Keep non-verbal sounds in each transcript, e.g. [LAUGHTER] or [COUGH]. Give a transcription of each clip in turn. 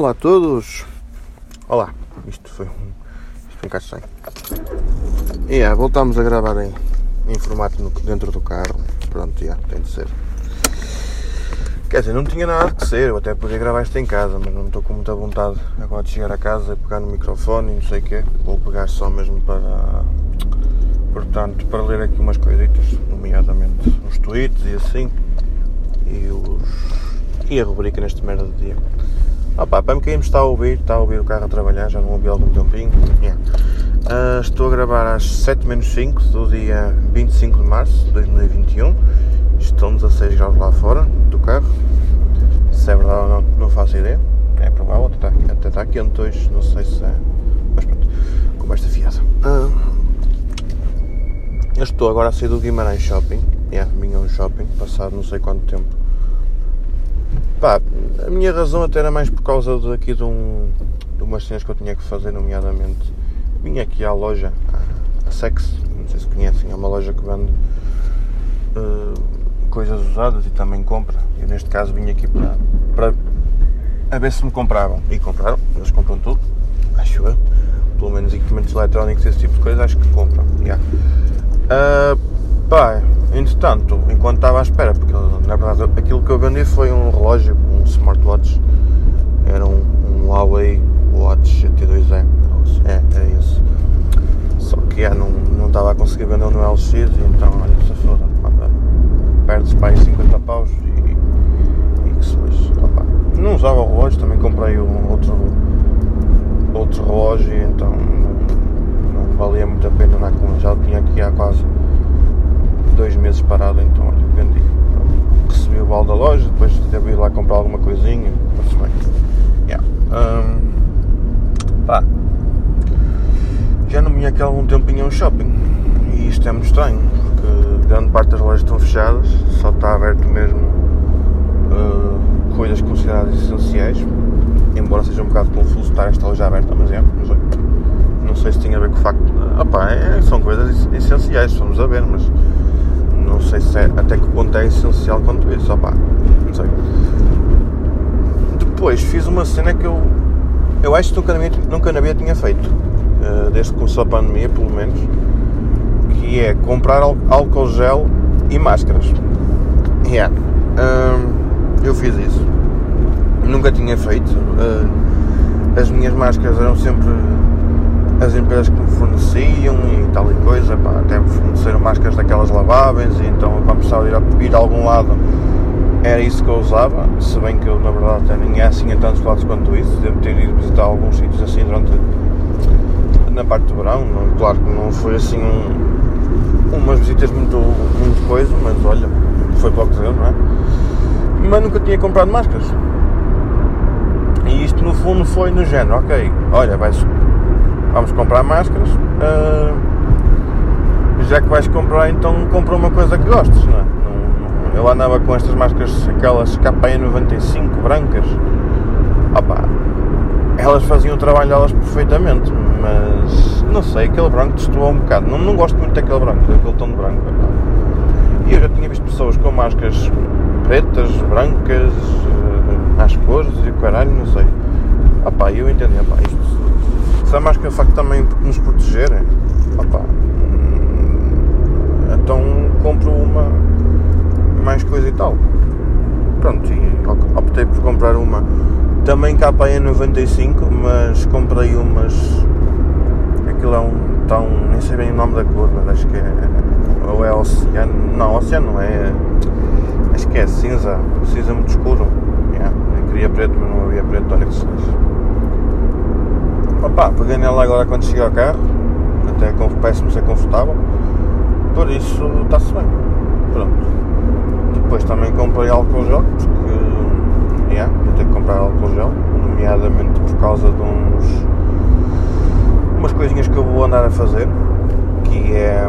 Olá a todos! Olá, isto foi um, isto foi um bocado estranho. E yeah, voltámos a gravar em, em formato no- dentro do carro. Pronto, já, tem de ser. Quer dizer, não tinha nada que ser, eu até podia gravar isto em casa, mas não estou com muita vontade agora de chegar a casa e pegar no microfone e não sei o quê. Vou pegar só mesmo para. Portanto, para ler aqui umas coisitas, nomeadamente os tweets e assim. E os. E a rubrica neste merda de dia. Opa, para quem me está a ouvir, está a ouvir o carro a trabalhar, já não ouvi há algum tempinho. Yeah. Ah, estou a gravar às 7 menos 5 do dia 25 de março de 2021. Estão 16 graus lá fora do carro. Se é verdade ou não, não faço ideia. É provável, até está, até está quente hoje, não sei se é. Mas pronto, conversa fiada. Ah, eu estou agora a sair do Guimarães Shopping. Yeah, ao shopping, passado não sei quanto tempo. Pá, a minha razão até era mais por causa de aqui de, um, de umas cenas que eu tinha que fazer, nomeadamente. Vim aqui à loja, a, Sex, não sei se conhecem, é uma loja que vende eh, coisas usadas e também compra. Eu neste caso vim aqui para, para a ver se me compravam. E compraram, eles compram tudo, acho eu. Pelo menos equipamentos eletrónicos, esse tipo de coisa, acho que compram. Yeah. Ah, pá, entretanto, enquanto estava à espera, porque na verdade aquilo que eu vendi foi um relógio, um smartwatch, era um, um Huawei Watch GT2E, é, é esse. Só que é, não, não estava a conseguir vender no LX então, olha, se foda, olha, perdes para aí 50 paus e, e que se lixe. Opá, Não usava o relógio, também comprei um outro, outro relógio e então não, não valia muito a pena andar com ele. Já o tinha aqui há quase dois meses parado, então olha, vendi. Recebi o vale da loja, devo ir lá comprar alguma coisinha, está-se bem. Yeah. Hum, pá, já não vinha aqui há algum tempinho a um shopping e isto é muito estranho, porque grande parte das lojas estão fechadas, só está aberto mesmo uh, coisas consideradas essenciais, embora seja um bocado confuso estar esta loja aberta, mas é, não sei. Se tinha a ver com o facto. Opá, é, são coisas essenciais, vamos a ver, mas não sei se é, até que ponto é essencial quanto isso, opá, Depois fiz uma cena que eu. Eu acho que nunca na minha, nunca na vida tinha feito, eh, desde que começou a pandemia, pelo menos, que é comprar ál- álcool gel e máscaras. Yeah. Hum, eu fiz isso. Nunca tinha feito. eh, as minhas máscaras eram sempre as empresas que me forneciam e tal e coisa, pá, até me forneceram máscaras daquelas laváveis e então quando precisava a, ir a algum lado era isso que eu usava, se bem que eu na verdade nem é assim em tantos lados quanto isso, devo ter ido visitar alguns sítios assim durante na parte do verão, claro que não foi assim um, umas visitas muito, muito coisa, mas olha, foi para o que deu, não é? Mas nunca tinha comprado máscaras. E isto no fundo foi no género, ok, olha, vais, vamos comprar máscaras, ah, já que vais comprar então compra uma coisa que gostes, não é? Eu andava com estas máscaras, aquelas KN95 brancas, opá, elas faziam o trabalho delas perfeitamente, mas não sei, aquele branco destoou um bocado, não, não gosto muito daquele branco, daquele tom de branco. E eu já tinha visto pessoas com máscaras pretas, brancas, eh, às cores e o caralho, não sei. Opá, eu entendi, opá, isto, se a máscara facto também nos proteger, opá, hum, então compro uma mais coisa e tal. Pronto, e optei por comprar uma também KN95, mas comprei umas. Aquilo é um tão. nem sei bem o nome da cor, mas acho que é. Ou é oceano. Não, oceano é. Acho que é cinza, cinza muito escuro. Yeah, eu queria preto, mas não havia preto, olha que se. Opa, peguei nela agora quando cheguei ao carro, até parece-me ser confortável, por isso está-se bem. Pronto. Depois também comprei álcool gel, porque yeah, vou ter que comprar álcool gel, nomeadamente por causa de uns umas coisinhas que eu vou andar a fazer, que é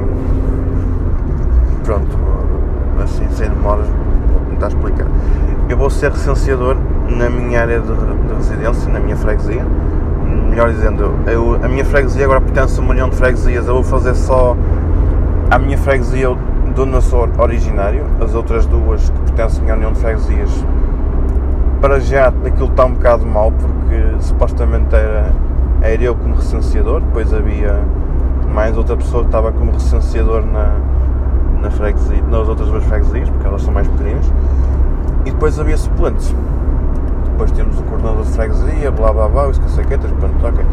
pronto, assim sem demoras, vou tentar explicar. Eu vou ser recenseador na minha área de, de residência, na minha freguesia. Melhor dizendo, eu, a minha freguesia agora pertence a uma união de freguesias, eu vou fazer só a minha freguesia eu sou originário, as outras duas que pertencem à união de freguesias para já aquilo está um bocado mal porque supostamente era, era eu como recenseador, depois havia mais outra pessoa que estava como recenseador na, na freguesia, nas outras duas freguesias, porque elas são mais pequenas, e depois havia suplentes. Depois temos o coordenador de freguesia, blá blá blá, os cacequetas, pronto, ok.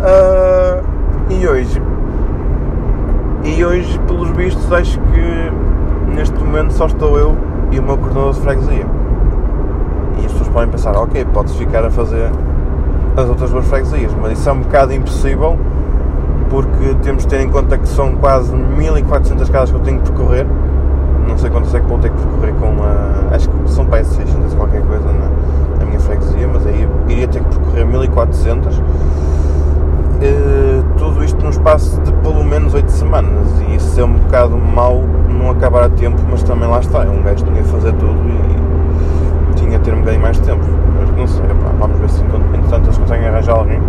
Uh, e hoje, e hoje, pelos vistos, acho que neste momento só estou eu e o meu coordenador de freguesia. E as pessoas podem pensar, ok, podes ficar a fazer as outras duas freguesias, mas isso é um bocado impossível porque temos de ter em conta que são quase 1400 casas que eu tenho que percorrer. Não sei quantas é que vou ter que percorrer com a. Acho que são para 600 qualquer coisa na, na, minha freguesia, mas aí iria ter que percorrer 1400. Uh, tudo isto num espaço de pelo menos 8 semanas e isso é um bocado mau não acabar a tempo, mas também lá está, é um gajo tinha que fazer tudo e tinha que ter um bocadinho mais tempo. Mas não sei, pá, vamos ver se entretanto eles conseguem arranjar alguém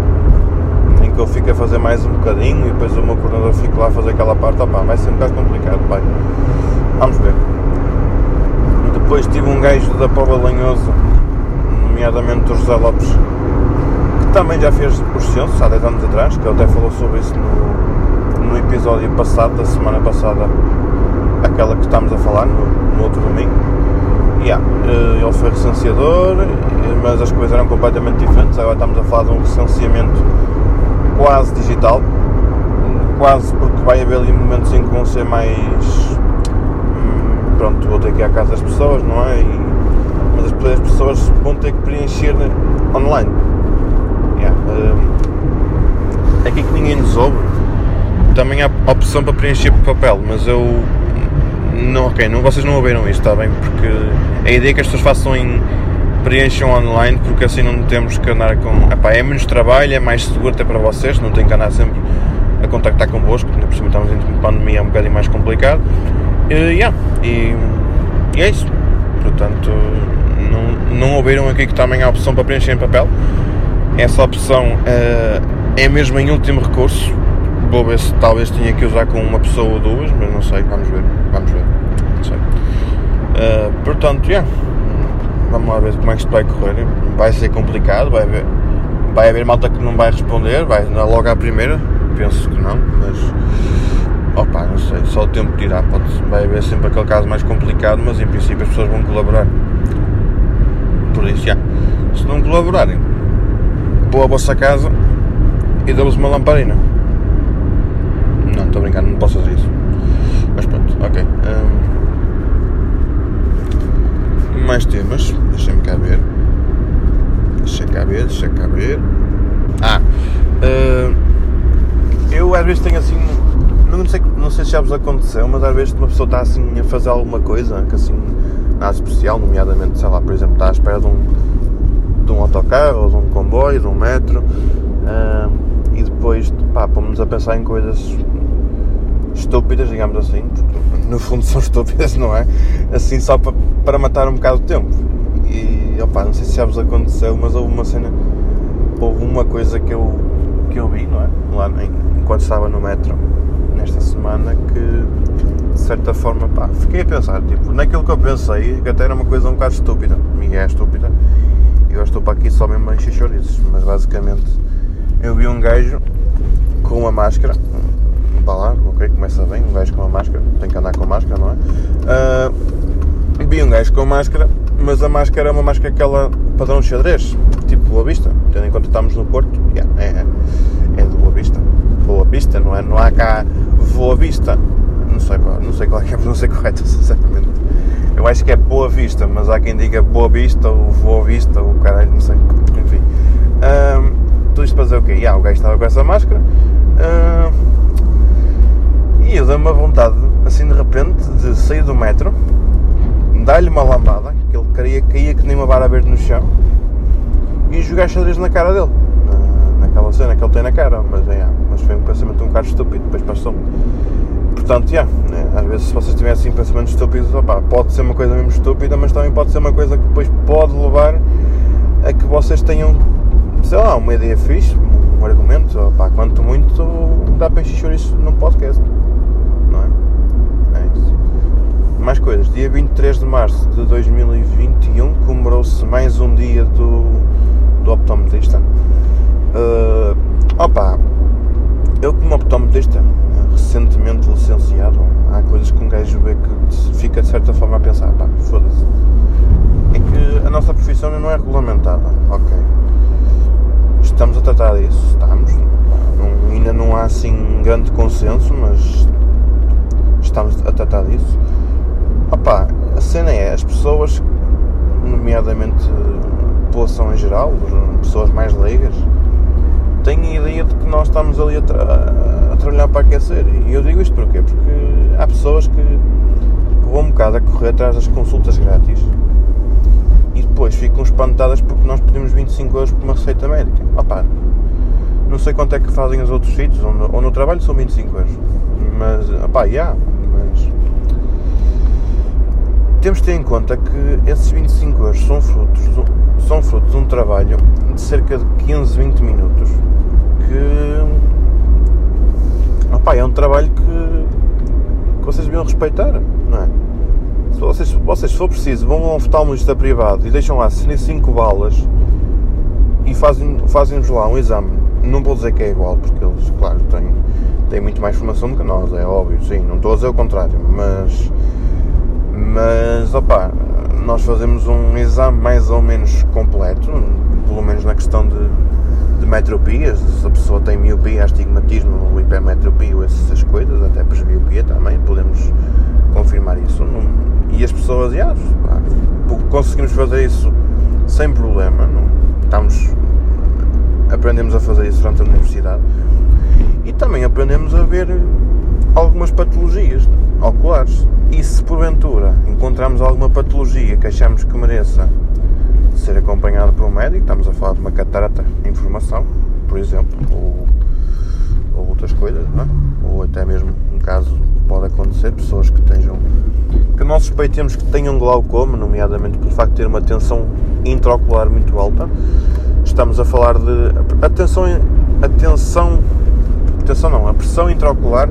em que eu fico a fazer mais um bocadinho e depois o meu coordenador fica lá a fazer aquela parte, opá, vai ser um bocado complicado, vai. Vamos ver. Depois tive um gajo da Póvoa Lanhoso, nomeadamente o José Lopes, também já fez os censos há 10 anos atrás, que ele até falou sobre isso no, no episódio passado, da semana passada, aquela que estamos a falar, no, no outro domingo. Yeah, eh, ele foi recenseador, mas as coisas eram completamente diferentes. Agora estamos a falar de um recenseamento quase digital, quase porque vai haver ali momentos em que vão ser mais. Hum, pronto, vou ter que ir à casa das pessoas, não é? E, mas as, as pessoas vão ter que preencher online. Um, aqui que ninguém nos ouve, também há opção para preencher papel, mas eu. Não, ok, não, vocês não ouviram isto, está bem? Porque a ideia é que as pessoas façam em preencham online porque assim não temos que andar com. Epá, é menos trabalho, é mais seguro até para vocês, não tem que andar sempre a contactar convosco, ainda por cima estamos em pandemia, é um bocadinho mais complicado. Yeah, e, e, é isso. Portanto, não, não ouviram aqui que também há opção para preencher em papel. Essa opção uh, é mesmo em último recurso. Vou ver se talvez tenha que usar com uma pessoa ou duas, mas não sei, vamos ver. Vamos ver. Não sei. Uh, portanto, yeah Vamos lá ver como é que isto vai correr. Vai ser complicado, vai haver, vai haver malta que não vai responder, vai logo à primeira, penso que não, mas opa, não sei, só o tempo dirá, pode, vai haver sempre aquele caso mais complicado, mas em princípio as pessoas vão colaborar. Por isso, já, se não colaborarem, vou à vossa casa e dou-vos uma lamparina. Não, estou brincando, não posso fazer isso. Mas pronto, ok. Um, mais temas. Deixa-me cá ver. Deixa cá ver, deixa cá ver. Ah, uh, eu às vezes tenho assim. Não sei, não sei se já vos aconteceu, mas às vezes uma pessoa está assim a fazer alguma coisa que assim nada especial, nomeadamente, sei lá, por exemplo, está à espera de um autocarro, um comboio, um metro, uh, e depois pá, pomos a pensar em coisas estúpidas, digamos assim, porque no fundo [LAUGHS] são estúpidas, não é? Assim só para, para matar um bocado de tempo. E opa, não sei se já vos aconteceu, mas houve uma cena, houve uma coisa que eu, que eu vi, não é? Lá enquanto estava no metro nesta semana que de certa forma pá, fiquei a pensar, tipo, naquilo que eu pensei, que até era uma coisa um bocado estúpida, e é estúpida, eu estou para aqui só mesmo a encher mas basicamente eu vi um gajo com uma máscara, para lá, ok, começa bem, um gajo com uma máscara, tem que andar com máscara, não é? Uh, vi um gajo com máscara, mas a máscara é uma máscara aquela padrão xadrez, tipo Boa Vista, tendo em conta que estamos no Porto, yeah, é, é de Boa Vista, Boa Vista, não é? Não há cá Boa Vista, não sei qual, não sei qual é, é a pronúncia correta, sinceramente. Eu acho que é Boa Vista, mas há quem diga Boa Vista ou Boa Vista ou caralho, não sei, enfim. Uh, tudo isto para dizer o quê? Yeah, o gajo estava com essa máscara. Uh, e eu dei-me a vontade, assim de repente, de sair do metro, dar-lhe uma lambada, que ele queria, caía que nem uma vara verde no chão, e jogar xadrez na cara dele. Na, naquela cena que ele tem na cara, mas, é, mas foi um pensamento um bocado estúpido, depois passou Portanto, yeah, às vezes se vocês tiverem assim pensamentos estúpidos, opa, pode ser uma coisa mesmo estúpida, mas também pode ser uma coisa que depois pode levar a que vocês tenham, sei lá, uma ideia fixe, um argumento, opa, quanto muito dá para encher isso num podcast. mais coisas. Dia 23 de março de 2021 comemorou-se mais um dia do, do optometrista. Uh, opa, eu como optometrista, recentemente licenciado, há que um gajo vê que fica de certa forma a pensar, pá, foda-se. É que a nossa profissão não é regulamentada, ok. Estamos a tratar disso, estamos. Não, ainda não há assim grande consenso, mas estamos a tratar disso. Opa, a cena é, as pessoas, nomeadamente população em geral, pessoas mais leigas, têm a ideia de que nós estamos ali a, tra a trabalhar para aquecer. E eu digo isto porquê? Porque há pessoas que, que vão um bocado a correr atrás das consultas grátis e depois ficam espantadas porque nós pedimos 25 euros por uma receita médica. Opa, não sei quanto é que fazem os outros sítios, ou no, trabalho são 25 euros. Mas, opá, já, yeah, temos de ter em conta que esses 25 euros são frutos, são frutos de um trabalho de cerca de 15, 20 minutos que opa, é um trabalho que, que vocês deviam respeitar, não é? Se vocês, vocês, se for preciso, vão a um oftalmologista privado e deixam lá 65 balas e fazem-nos fazem lá um exame. Não vou dizer que é igual, porque eles, claro, têm, têm muito mais formação do que nós, é óbvio, sim, não estou a dizer o contrário, mas mas opá, nós fazemos um exame mais ou menos completo, pelo menos na questão de, de metropias, se a pessoa tem miopia, astigmatismo, hipermetropia, essas coisas, até presbiopia também, podemos confirmar isso. E as pessoas, já, conseguimos fazer isso sem problema, não, estamos, aprendemos a fazer isso durante a universidade e também aprendemos a ver algumas patologias oculares. E se porventura encontramos alguma patologia que achamos que mereça ser acompanhada por um médico, estamos a falar de uma catarata em formação, por exemplo, ou, ou outras coisas, é? ou até mesmo um caso pode acontecer, pessoas que tenham que nós suspeitemos que tenham glaucoma, nomeadamente pelo facto de ter uma tensão intraocular muito alta. Estamos a falar de atenção, atenção, atenção não, a pressão intraocular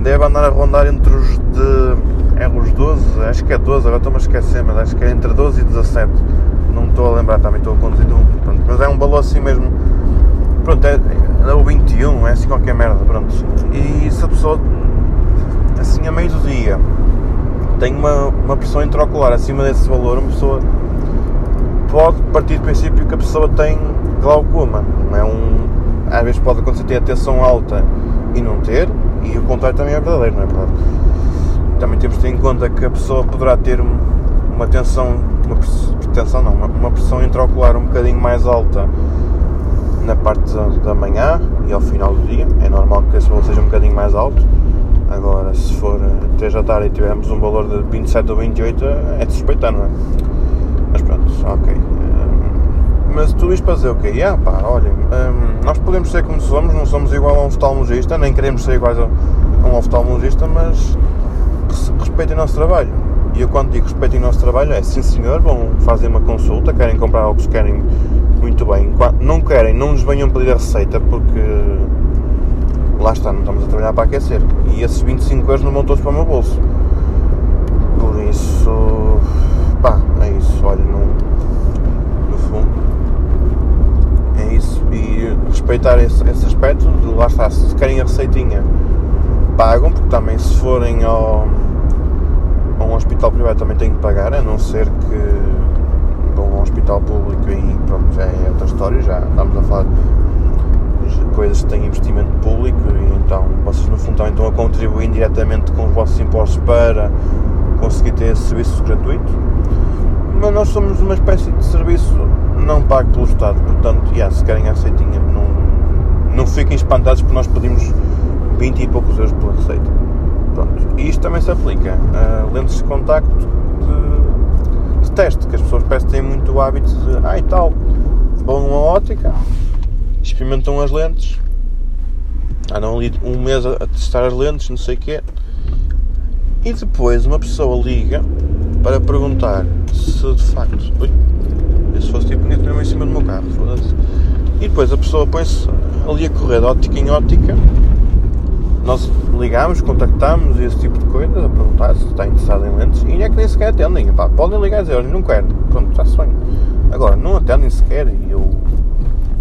deve andar a rondar entre os de. É os 12, acho que é 12, agora estou-me a esquecer, mas acho que é entre 12 e 17. Não me estou a lembrar, também estou a conduzir um. Pronto, mas é um valor assim mesmo. Pronto, é, é o 21, é assim qualquer merda, pronto. E se a pessoa, assim a meio do dia, tem uma, uma pressão intraocular acima desse valor, uma pessoa pode partir do princípio que a pessoa tem glaucoma. Não é um, às vezes pode acontecer ter a tensão alta e não ter, e o contrário também é verdadeiro, não é verdade? Também temos de ter em conta que a pessoa poderá ter uma tensão, uma tensão não, uma pressão intraocular um bocadinho mais alta na parte da manhã e ao final do dia. É normal que esse valor seja um bocadinho mais alto. Agora, se for 3 da tarde e tivermos um valor de 27 ou 28, é de suspeitar, não é? Mas pronto, ok. Mas tudo isto para dizer o quê? Yeah, pá, olhem, hum, nós podemos ser como somos, não somos igual a um oftalmologista, nem queremos ser iguais a um oftalmologista, mas respeitem o nosso trabalho. E eu quando digo respeitem o nosso trabalho é sim senhor, vão fazer uma consulta, querem comprar algo que querem muito bem. Não querem, não nos venham pedir a receita porque lá está, não estamos a trabalhar para aquecer. E esses 25 euros não vão todos para o meu bolso. Por isso, pá, é isso, olha, não, no fundo, é isso. E respeitar esse, esse aspecto, de, lá está, se querem a receitinha, pagam, porque também se forem ao, a um hospital privado também têm que pagar, a não ser que vão a um hospital público e pronto, já é outra história, já estamos a falar de coisas que têm investimento público e então vocês no fundo também estão a contribuir diretamente com os vossos impostos para conseguir ter esse serviço gratuito. Mas nós somos uma espécie de serviço não pago pelo Estado, portanto, yeah, se querem a receitinha, não, não fiquem espantados porque nós pedimos 20 e poucos euros pela receita. Pronto. E isto também se aplica a lentes de contacto de, de teste, que as pessoas parecem têm muito o hábito de, ah e tal, vão a ótica, experimentam as lentes, andam ali um mês a testar as lentes, não sei o quê, e depois uma pessoa liga para perguntar se de facto. Ui, se fosse tipo bonito mesmo em cima do meu carro, foda-se. E depois a pessoa põe-se ali a correr de ótica em ótica nós ligamos, contactamos e esse tipo de coisas a perguntar se está interessado em lentes e é que nem sequer atendem. Pá, podem ligar e dizer, olha, não quero. Pronto, já bem. Agora, não atendem sequer e eu.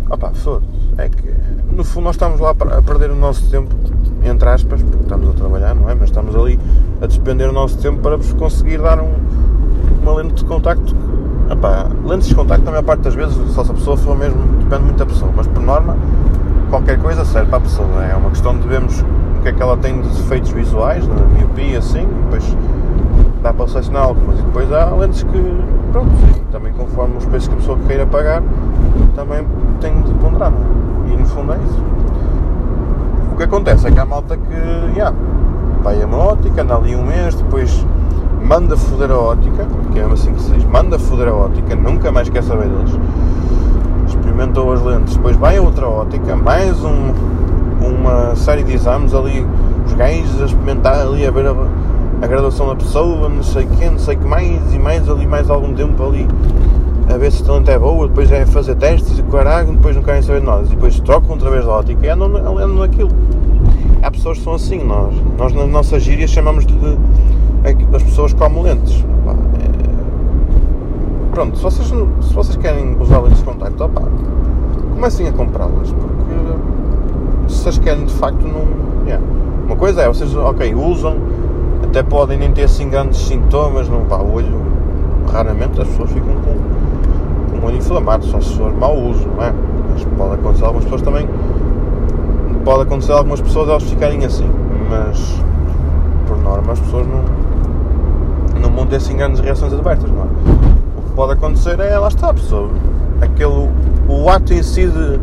Opá, foda-se. É que, no fundo, nós estamos lá a perder o nosso tempo, entre aspas, porque estamos a trabalhar, não é? Mas estamos ali a despender o nosso tempo para vos conseguir dar um, uma lente de contacto. Epá, lentes de contacto, na maior parte das vezes, só se a pessoa for mesmo, depende muito da pessoa, mas por norma, qualquer coisa serve para a pessoa. É uma questão de vermos o que é que ela tem de efeitos visuais, na miopia, assim, e depois dá para selecionar algumas. E depois há lentes que, pronto, também conforme os preços que a pessoa queira pagar, também tem de ponderar, não é? E no fundo é isso. O que acontece é que há malta que, yeah, vai a uma ótica, anda ali um mês, depois manda foder a ótica, que é assim que se diz, manda foder a ótica, nunca mais quer saber deles. Experimentou as lentes, depois vai a outra ótica, mais um, uma série de exames ali, os gajos a experimentar ali, a ver a, a graduação da pessoa, não sei o que, não sei que mais, e mais ali, mais algum tempo ali, a ver se o talento é boa, depois é fazer testes e caralho, depois não querem saber de nós, e depois trocam outra vez a ótica e andam, andam naquilo. Há pessoas que são assim, nós, nós na nossa gíria chamamos de, de as pessoas como lentes. É... Pronto, se vocês, se vocês querem usar lentes de contacto, opa, comecem a comprá-las, porque se vocês querem de facto não. Yeah. Uma coisa é, vocês, ok, usam, até podem nem ter assim grandes sintomas, não pá, o olho, raramente as pessoas ficam com, com o olho inflamado, só se for mau uso, não é? Mas pode acontecer algumas pessoas também, pode acontecer algumas pessoas elas ficarem assim, mas por norma as pessoas não não vão ter assim grandes reações adversas, não é? O que pode acontecer é, lá está, pessoa, aquele, o ato em si de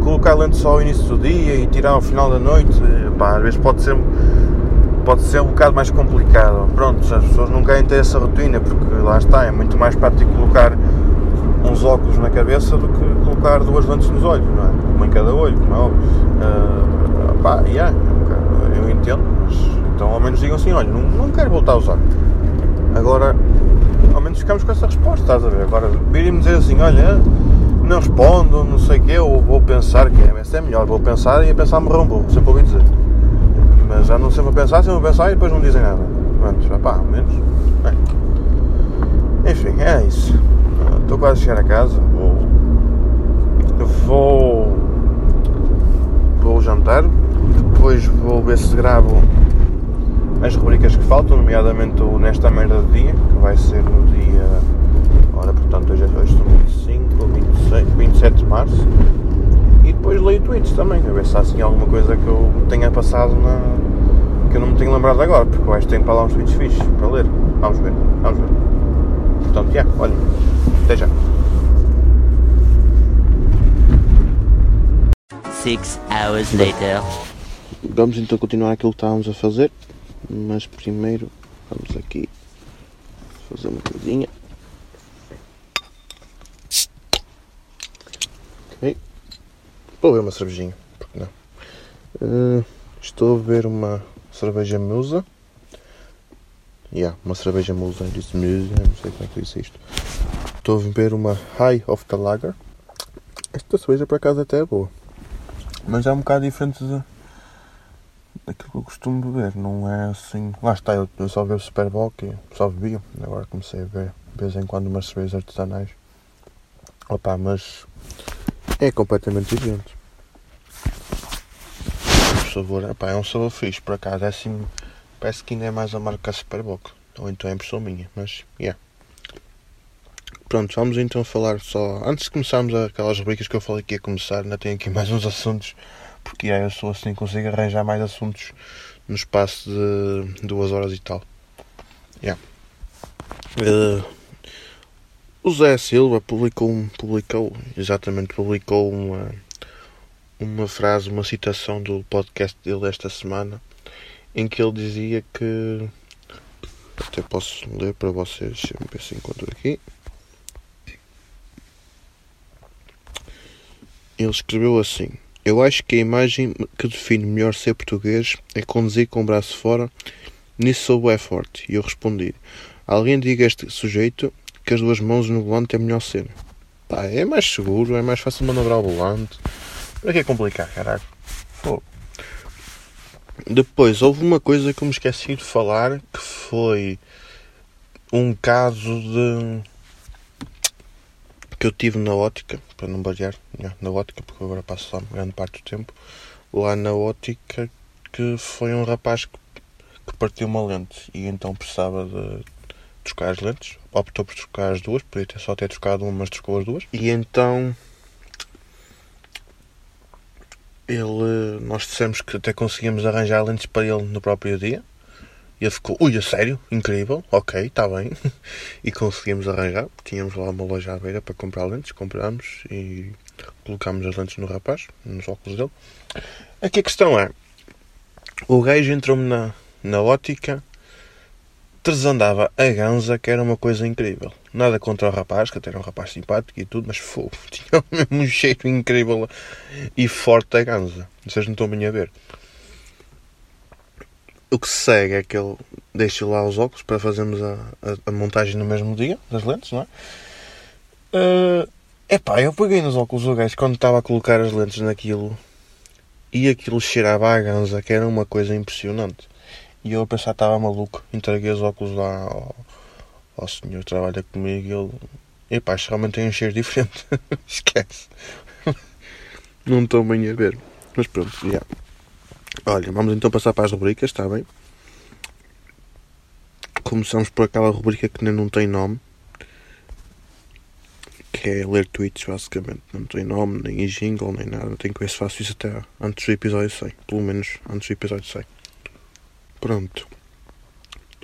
colocar lente só ao início do dia e tirar ao final da noite, pá, às vezes pode ser, pode ser um bocado mais complicado. Pronto, as pessoas não querem ter essa rotina, porque lá está, é muito mais prático colocar uns óculos na cabeça do que colocar duas lentes nos olhos, não é? Uma em cada olho, como é óbvio. Uh, pá, yeah, eu entendo, mas então ao menos digam assim, olha, não, não quero voltar a usar. Agora, ao menos ficamos com essa resposta, estás a ver? Agora, virem-me dizer assim, olha, não respondo, não sei o quê, ou vou pensar que é, é melhor, vou pensar e a pensar um burro, sempre ouvi dizer. Mas já não sempre a pensar, sempre a pensar e depois não dizem nada. Pronto, pá, ao menos. É. Enfim, é isso. Estou quase a chegar a casa, vou. Vou. Vou jantar, depois vou ver se gravo as rubricas que faltam, nomeadamente o Nesta Merda de Dia, que vai ser no dia. Ora, portanto, hoje é 25 ou 26, 27 de março. E depois leio tweets também, a ver se há assim alguma coisa que eu tenha passado na. que eu não me tenho lembrado agora, porque eu acho que tenho para lá uns tweets fixos para ler. Vamos ver, vamos ver. Portanto, já, yeah, olha, até já. Six hours later. Vamos então continuar aquilo que estávamos a fazer mas primeiro vamos aqui fazer uma coisinha. Ok. Vou ver uma cervejinha, porque não? Uh, estou a ver uma cerveja musa. Yeah, uma cerveja musa, disse musa, não sei como é que disse isto. Estou a ver uma High of the Lager. Esta cerveja por acaso até é boa. Mas é um bocado diferente de, aquilo que eu costumo beber, não é assim. Lá está, eu, só bebo Super Bowl e só bebia, agora comecei a ver de vez em quando umas cervejas artesanais. Opa, mas é completamente diferente. Por favor, opa, é um sabor fixe, por acaso, é assim, parece que ainda é mais a Super Bowl, ou então é impressão minha, mas, yeah. Pronto, vamos então falar só. Antes de começarmos aquelas rubricas que eu falei que ia começar, ainda tenho aqui [LAUGHS] mais uns assuntos porque yeah, eu sou assim, consigo arranjar mais assuntos no espaço de duas horas e tal. Yeah. Uh, o Zé Silva publicou, publicou, exatamente, publicou uma, uma frase, uma citação do podcast dele esta semana, em que ele dizia que. Até posso ler para vocês, deixa eu ver se encontro aqui. Ele escreveu assim. Eu acho que a imagem que define melhor ser português é conduzir com o braço fora. Nisso sou é forte. E eu respondi: Alguém diga a este sujeito que as duas mãos no volante é melhor ser. Pá, é mais seguro, é mais fácil manobrar o volante. Para que é complicar, caralho? Pô. Depois, houve uma coisa que eu me esqueci de falar, que foi um caso de que eu tive na ótica, para não variar, na ótica, porque agora passo lá grande parte do tempo, lá na ótica, que foi um rapaz que, que partiu uma lente e então precisava de trocar as lentes, optou por trocar as duas, podia ter só ter trocado uma, mas trocou as duas, e então ele, nós dissemos que até conseguimos arranjar lentes para ele no próprio dia, ele ficou, ui, a sério? Incrível, ok, está bem. [LAUGHS] e conseguimos arranjar. Tínhamos lá uma loja à beira para comprar lentes, comprámos e colocámos as lentes no rapaz, nos óculos dele. Aqui a questão é, o gajo entrou-me na, na ótica, desandava a ganza, que era uma coisa incrível. Nada contra o rapaz, que até era um rapaz simpático e tudo, mas fogo, [LAUGHS] tinha mesmo um cheiro incrível e forte a ganza. Vocês não estão bem a ver o que se segue é que ele deixa lá os óculos para fazermos a, a, a montagem no mesmo dia das lentes, não é? Uh, epá, eu peguei nos óculos do gajo quando estava a colocar as lentes naquilo e aquilo cheirava a ganza, que era uma coisa impressionante. E eu a pensar estava maluco, entreguei os óculos lá ao, ao senhor que trabalha comigo e ele. Epá, isto realmente tem um cheiro diferente. [LAUGHS] Esquece. Não estou bem a ver. Mas pronto, já. Yeah. Olha, vamos então passar para as rubricas, está bem? Começamos por aquela rubrica que nem não tem nome, que é ler tweets, basicamente. Não tem nome, nem jingle, nem nada. Tenho que ver se faço isso até antes do episódio 100. Pelo menos antes do episódio 100. Pronto.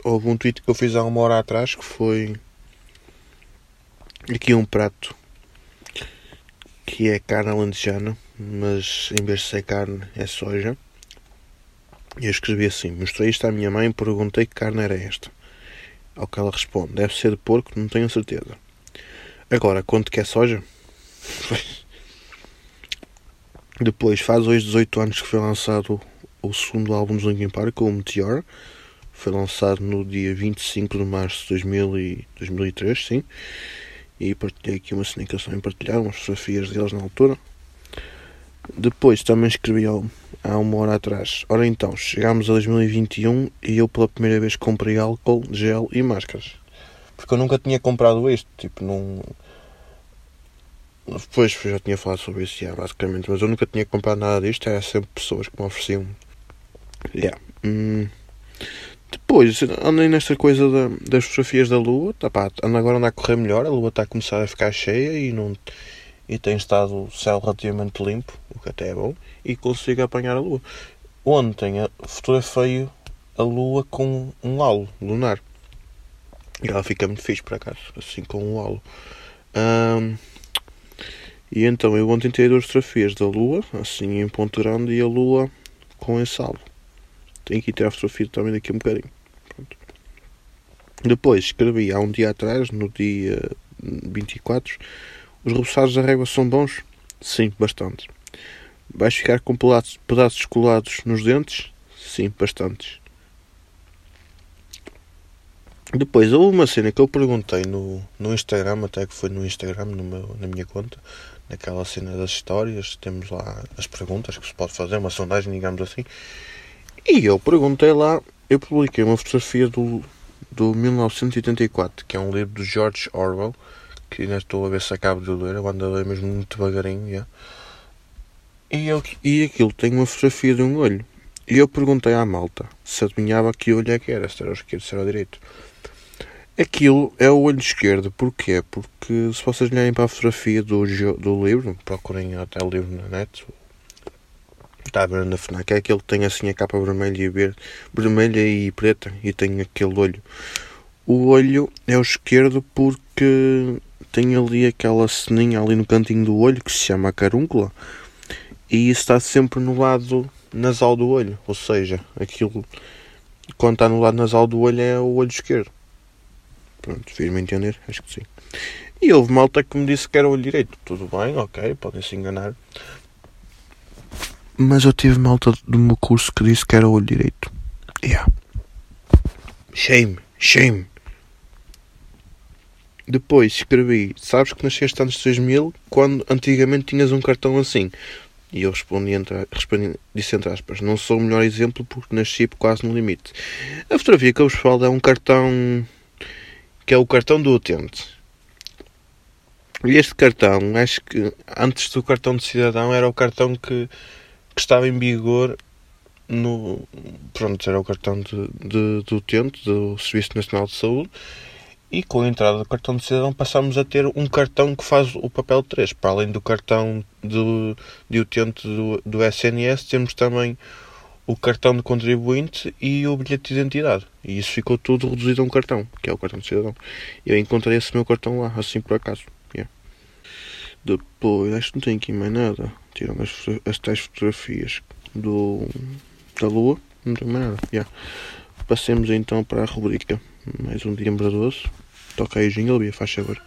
Houve um tweet que eu fiz há uma hora atrás que foi. Aqui um prato que é carne alentejana, mas em vez de ser carne é soja. E eu escrevi assim: Mostrei isto à minha mãe e perguntei que carne era esta. Ao que ela responde: Deve ser de porco, não tenho certeza. Agora, quanto que é soja? [LAUGHS] Depois, faz hoje 18 anos que foi lançado o segundo álbum de Linkin Park, o Meteor. Foi lançado no dia 25 de março de 2000 e 2003, sim. E partilhei aqui uma comunicação em partilhar, umas fotografias deles na altura. Depois também escrevi há uma hora atrás. Ora então, chegámos a 2021 e eu pela primeira vez comprei álcool, gel e máscaras. Porque eu nunca tinha comprado isto, tipo, não. Depois já tinha falado sobre isso, basicamente, mas eu nunca tinha comprado nada disto, era sempre pessoas que me ofereciam. Yeah. Hum. Depois, andei nesta coisa da, das fotografias da lua, tá, pá, ando agora anda a correr melhor, a lua está a começar a ficar cheia e não e tem estado o céu relativamente limpo, o que até é bom, e consigo apanhar a lua. Ontem fotografei a lua com um halo lunar. E ela fica muito fixe, por acaso, assim com um halo. Um, e então eu ontem tirei duas fotografias da lua, assim em ponto grande, e a lua com esse halo. Tenho que tirar a fotografia também daqui a um bocadinho. Pronto. Depois escrevi há um dia atrás, no dia 24, os repousados da régua são bons? Sim, bastante. Vais ficar com pedaços colados nos dentes? Sim, bastantes. Depois, houve uma cena que eu perguntei no, no Instagram, até que foi no Instagram, no meu, na minha conta, naquela cena das histórias, temos lá as perguntas que se pode fazer, uma sondagem, digamos assim. E eu perguntei lá, eu publiquei uma fotografia do, do 1984, que é um livro do George Orwell, que ainda estou a ver se acabo de ler, eu ando a ler mesmo muito devagarinho. Yeah. E, eu, e aquilo tem uma fotografia de um olho. E eu perguntei à malta se adivinhava que olho é que era, se era o esquerdo, se era o direito. Aquilo é o olho esquerdo, porquê? Porque se vocês olharem para a fotografia do, do livro, procurem até o livro na net, está a ver na FNAC, é aquele que tem assim a capa vermelha e verde, vermelha e preta, e tem aquele olho. O olho é o esquerdo porque tem ali aquela ceninha ali no cantinho do olho que se chama carúncula e isso está sempre no lado nasal do olho, ou seja, aquilo quando está no lado nasal do olho é o olho esquerdo. Pronto, fiz-me entender, acho que sim. E houve malta que me disse que era o olho direito. Tudo bem, ok, podem se enganar. Mas eu tive malta do meu curso que disse que era o olho direito. Yeah. Shame, shame. Depois escrevi, sabes que nasceste de 2000, quando antigamente tinhas um cartão assim. E eu respondi, entre, respondi disse entre aspas, não sou o melhor exemplo porque nasci quase no limite. A fotografia que eu vos falo é um cartão que é o cartão do utente. E este cartão, acho que antes do cartão de cidadão era o cartão que, que estava em vigor no. Pronto, era o cartão de, de, do utente do Serviço Nacional de Saúde e com a entrada do cartão de cidadão passamos a ter um cartão que faz o papel 3. Para além do cartão de, de utente do, do SNS, temos também o cartão de contribuinte e o bilhete de identidade. E isso ficou tudo reduzido a um cartão, que é o cartão de cidadão. Eu encontrei esse meu cartão lá, assim por acaso. Yeah. Depois, acho que não tem aqui mais nada. Tiram as, as tais fotografias do, da Lua. Não tem mais nada. Yeah. Passemos então para a rubrica mais um dia lembradoso. Toca aí o jingle, Bia, faz favor.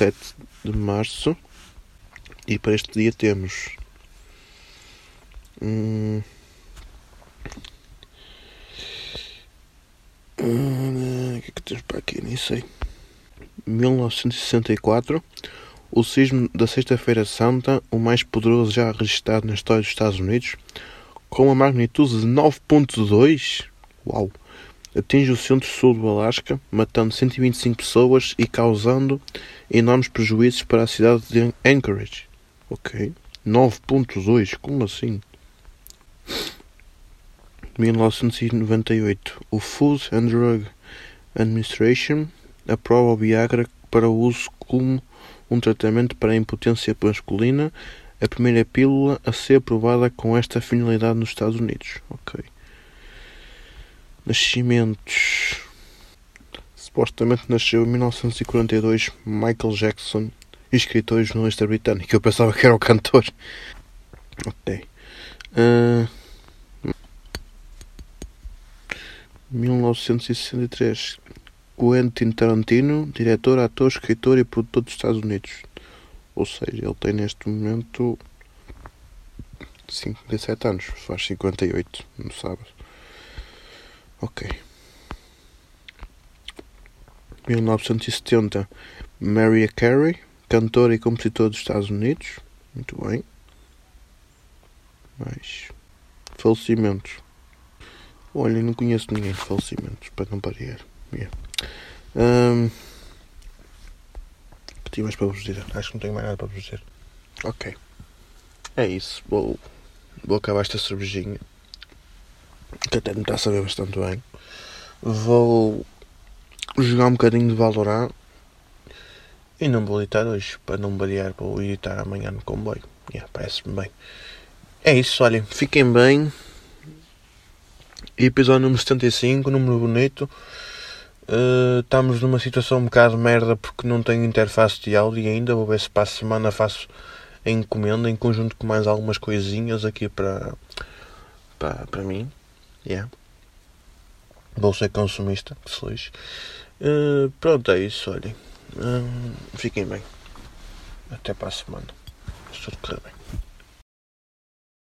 17 de março e para este dia temos hum, hum, o que é que temos para aqui? Nem sei. 1964, o sismo da Sexta-feira Santa, o mais poderoso já registrado na história dos Estados Unidos, com uma magnitude de 9.2. Uau! Atinge o centro-sul do Alasca, matando 125 pessoas e causando enormes prejuízos para a cidade de Anchorage. Ok. 9.2, como assim? 1998. O Food and Drug Administration aprova o Viagra para o uso como um tratamento para a impotência masculina, a primeira pílula a ser aprovada com esta finalidade nos Estados Unidos. Ok. Nascimentos. Supostamente nasceu em 1942 Michael Jackson, escritor e jornalista britânico. Eu pensava que era o cantor. Ok. Uh, 1963 Quentin Tarantino, diretor, ator, escritor e produtor dos Estados Unidos. Ou seja, ele tem neste momento 57 anos, faz 58 no sábado. Ok. 1970, Mariah Carey, cantora e compositora dos Estados Unidos. Muito bem. Mais. Falecimentos. Olha, não conheço ninguém de falecimentos, para não variar. Yeah. Um, que tinha mais para vos dizer? Acho que não tenho mais nada para vos dizer. Ok. É isso. Vou, vou acabar esta cervejinha que até me está a saber bastante bem. Vou jogar um bocadinho de Valorant e não vou editar hoje, para não variar, vou editar amanhã no comboio. Yeah, Parece-me bem. É isso, olhem, fiquem bem. Episódio número 75, número bonito. Uh, estamos numa situação um bocado merda porque não tenho interface de áudio ainda. Vou ver se para a semana faço a encomenda em conjunto com mais algumas coisinhas aqui para, para, para mim. Yeah. Ser consumista, que se lixe. Uh, pronto, é isso, olhem. Uh, fiquem bem. Até para a semana. Se tudo correr bem.